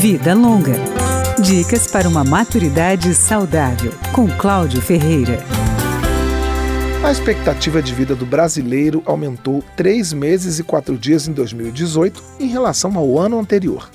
Vida Longa. Dicas para uma maturidade saudável, com Cláudio Ferreira. A expectativa de vida do brasileiro aumentou três meses e quatro dias em 2018 em relação ao ano anterior.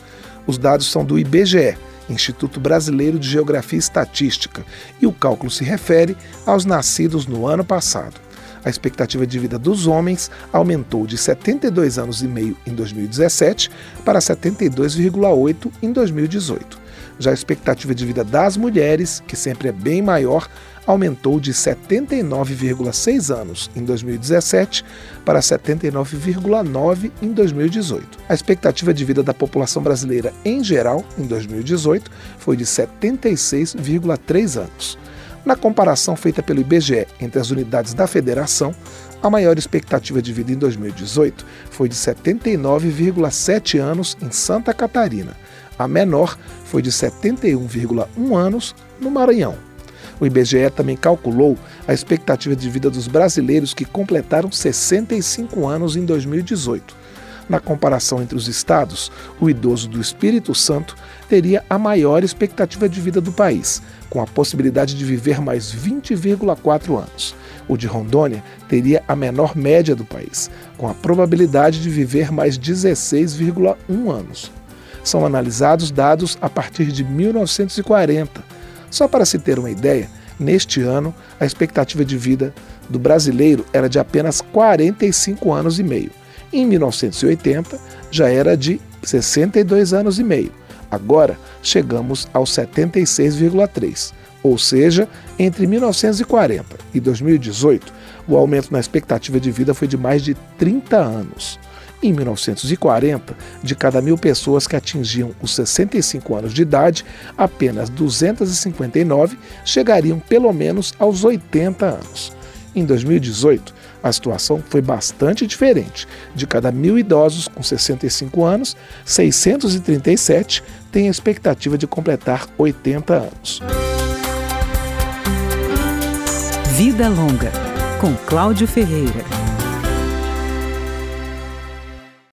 Os dados são do IBGE, Instituto Brasileiro de Geografia e Estatística, e o cálculo se refere aos nascidos no ano passado. A expectativa de vida dos homens aumentou de 72 anos e meio em 2017 para 72,8 em 2018. Já a expectativa de vida das mulheres, que sempre é bem maior, aumentou de 79,6 anos em 2017 para 79,9 em 2018. A expectativa de vida da população brasileira em geral, em 2018, foi de 76,3 anos. Na comparação feita pelo IBGE entre as unidades da federação, a maior expectativa de vida em 2018 foi de 79,7 anos em Santa Catarina. A menor foi de 71,1 anos no Maranhão. O IBGE também calculou a expectativa de vida dos brasileiros que completaram 65 anos em 2018. Na comparação entre os estados, o idoso do Espírito Santo teria a maior expectativa de vida do país, com a possibilidade de viver mais 20,4 anos. O de Rondônia teria a menor média do país, com a probabilidade de viver mais 16,1 anos. São analisados dados a partir de 1940. Só para se ter uma ideia, neste ano a expectativa de vida do brasileiro era de apenas 45 anos e meio em 1980, já era de 62 anos e meio. Agora chegamos aos 76,3. Ou seja, entre 1940 e 2018, o aumento na expectativa de vida foi de mais de 30 anos. Em 1940, de cada mil pessoas que atingiam os 65 anos de idade, apenas 259 chegariam pelo menos aos 80 anos. Em 2018, a situação foi bastante diferente. De cada mil idosos com 65 anos, 637 têm a expectativa de completar 80 anos. Vida Longa, com Cláudio Ferreira.